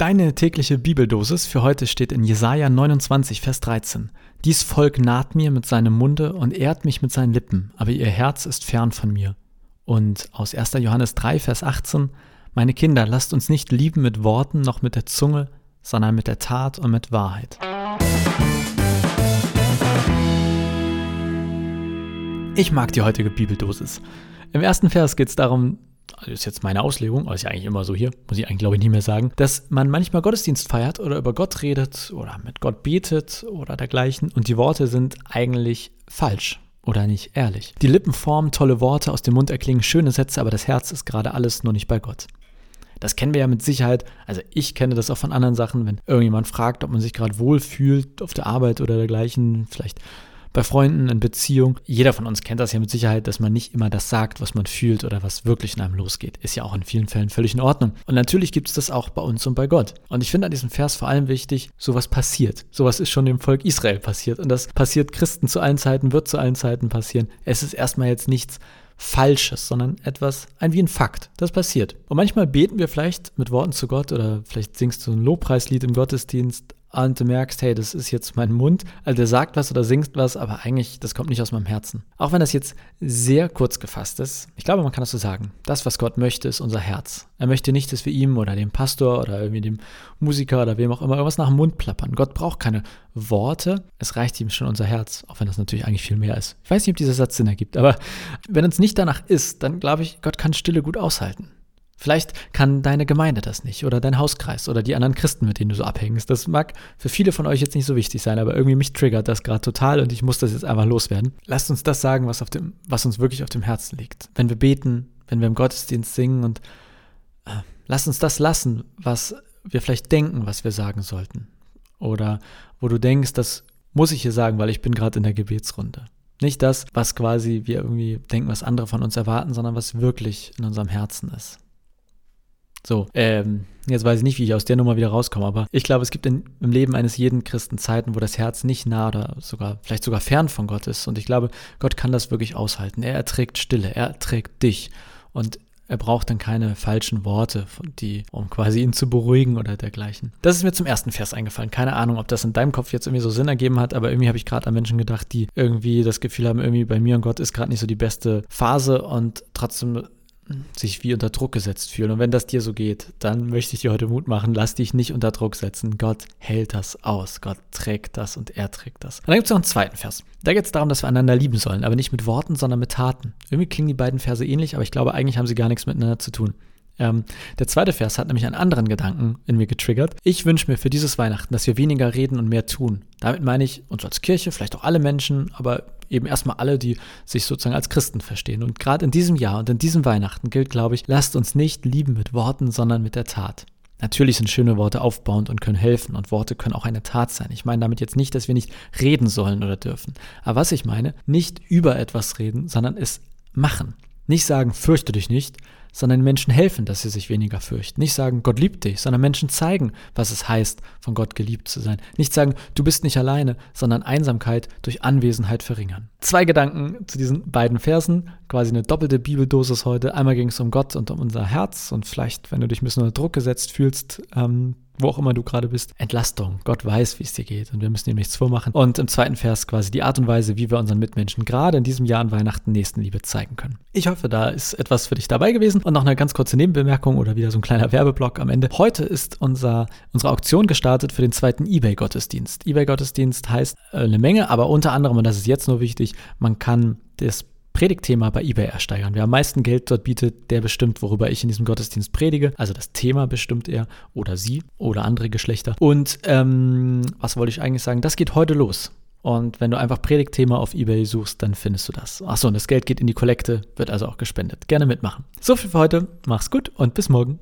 Deine tägliche Bibeldosis für heute steht in Jesaja 29, Vers 13. Dies Volk naht mir mit seinem Munde und ehrt mich mit seinen Lippen, aber ihr Herz ist fern von mir. Und aus 1. Johannes 3, Vers 18. Meine Kinder, lasst uns nicht lieben mit Worten noch mit der Zunge, sondern mit der Tat und mit Wahrheit. Ich mag die heutige Bibeldosis. Im ersten Vers geht es darum, also ist jetzt meine Auslegung, aber ist ja eigentlich immer so hier, muss ich eigentlich glaube ich nicht mehr sagen, dass man manchmal Gottesdienst feiert oder über Gott redet oder mit Gott betet oder dergleichen und die Worte sind eigentlich falsch oder nicht ehrlich. Die Lippen formen tolle Worte, aus dem Mund erklingen schöne Sätze, aber das Herz ist gerade alles nur nicht bei Gott. Das kennen wir ja mit Sicherheit. Also ich kenne das auch von anderen Sachen, wenn irgendjemand fragt, ob man sich gerade wohl fühlt auf der Arbeit oder dergleichen. Vielleicht bei Freunden, in Beziehung. Jeder von uns kennt das ja mit Sicherheit, dass man nicht immer das sagt, was man fühlt oder was wirklich in einem losgeht. Ist ja auch in vielen Fällen völlig in Ordnung. Und natürlich gibt es das auch bei uns und bei Gott. Und ich finde an diesem Vers vor allem wichtig, sowas passiert. Sowas ist schon dem Volk Israel passiert. Und das passiert Christen zu allen Zeiten, wird zu allen Zeiten passieren. Es ist erstmal jetzt nichts Falsches, sondern etwas, ein wie ein Fakt. Das passiert. Und manchmal beten wir vielleicht mit Worten zu Gott oder vielleicht singst du ein Lobpreislied im Gottesdienst und du merkst, hey, das ist jetzt mein Mund, also der sagt was oder singt was, aber eigentlich, das kommt nicht aus meinem Herzen. Auch wenn das jetzt sehr kurz gefasst ist, ich glaube, man kann das so sagen. Das, was Gott möchte, ist unser Herz. Er möchte nicht, dass wir ihm oder dem Pastor oder irgendwie dem Musiker oder wem auch immer irgendwas nach dem Mund plappern. Gott braucht keine Worte, es reicht ihm schon unser Herz, auch wenn das natürlich eigentlich viel mehr ist. Ich weiß nicht, ob dieser Satz Sinn ergibt, aber wenn uns nicht danach ist, dann glaube ich, Gott kann Stille gut aushalten. Vielleicht kann deine Gemeinde das nicht oder dein Hauskreis oder die anderen Christen, mit denen du so abhängst. Das mag für viele von euch jetzt nicht so wichtig sein, aber irgendwie mich triggert das gerade total und ich muss das jetzt einfach loswerden. Lasst uns das sagen, was, auf dem, was uns wirklich auf dem Herzen liegt. Wenn wir beten, wenn wir im Gottesdienst singen und äh, lasst uns das lassen, was wir vielleicht denken, was wir sagen sollten. Oder wo du denkst, das muss ich hier sagen, weil ich bin gerade in der Gebetsrunde. Nicht das, was quasi wir irgendwie denken, was andere von uns erwarten, sondern was wirklich in unserem Herzen ist. So, ähm, jetzt weiß ich nicht, wie ich aus der Nummer wieder rauskomme, aber ich glaube, es gibt in, im Leben eines jeden Christen Zeiten, wo das Herz nicht nah oder sogar, vielleicht sogar fern von Gott ist. Und ich glaube, Gott kann das wirklich aushalten. Er erträgt Stille, er erträgt dich. Und er braucht dann keine falschen Worte, die, um quasi ihn zu beruhigen oder dergleichen. Das ist mir zum ersten Vers eingefallen. Keine Ahnung, ob das in deinem Kopf jetzt irgendwie so Sinn ergeben hat, aber irgendwie habe ich gerade an Menschen gedacht, die irgendwie das Gefühl haben, irgendwie bei mir und Gott ist gerade nicht so die beste Phase und trotzdem sich wie unter Druck gesetzt fühlen. Und wenn das dir so geht, dann möchte ich dir heute Mut machen, lass dich nicht unter Druck setzen. Gott hält das aus. Gott trägt das und er trägt das. Und dann gibt es noch einen zweiten Vers. Da geht es darum, dass wir einander lieben sollen, aber nicht mit Worten, sondern mit Taten. Irgendwie klingen die beiden Verse ähnlich, aber ich glaube, eigentlich haben sie gar nichts miteinander zu tun. Ähm, der zweite Vers hat nämlich einen anderen Gedanken in mir getriggert. Ich wünsche mir für dieses Weihnachten, dass wir weniger reden und mehr tun. Damit meine ich uns als Kirche, vielleicht auch alle Menschen, aber eben erstmal alle, die sich sozusagen als Christen verstehen. Und gerade in diesem Jahr und in diesem Weihnachten gilt, glaube ich, lasst uns nicht lieben mit Worten, sondern mit der Tat. Natürlich sind schöne Worte aufbauend und können helfen und Worte können auch eine Tat sein. Ich meine damit jetzt nicht, dass wir nicht reden sollen oder dürfen. Aber was ich meine, nicht über etwas reden, sondern es machen. Nicht sagen, fürchte dich nicht, sondern Menschen helfen, dass sie sich weniger fürchten. Nicht sagen, Gott liebt dich, sondern Menschen zeigen, was es heißt, von Gott geliebt zu sein. Nicht sagen, du bist nicht alleine, sondern Einsamkeit durch Anwesenheit verringern. Zwei Gedanken zu diesen beiden Versen, quasi eine doppelte Bibeldosis heute. Einmal ging es um Gott und um unser Herz und vielleicht, wenn du dich ein bisschen unter Druck gesetzt fühlst, ähm, wo auch immer du gerade bist, Entlastung. Gott weiß, wie es dir geht und wir müssen ihm nichts vormachen. Und im zweiten Vers quasi die Art und Weise, wie wir unseren Mitmenschen gerade in diesem Jahr an Weihnachten Nächstenliebe zeigen können. Ich hoffe, da ist etwas für dich dabei gewesen und noch eine ganz kurze Nebenbemerkung oder wieder so ein kleiner Werbeblock am Ende. Heute ist unser, unsere Auktion gestartet für den zweiten eBay-Gottesdienst. eBay-Gottesdienst heißt äh, eine Menge, aber unter anderem, und das ist jetzt nur wichtig, man kann das Predigtthema bei eBay ersteigern. Wer am meisten Geld dort bietet, der bestimmt, worüber ich in diesem Gottesdienst predige. Also das Thema bestimmt er oder sie oder andere Geschlechter. Und ähm, was wollte ich eigentlich sagen? Das geht heute los. Und wenn du einfach Predigtthema auf eBay suchst, dann findest du das. Achso, und das Geld geht in die Kollekte, wird also auch gespendet. Gerne mitmachen. So viel für heute. Mach's gut und bis morgen.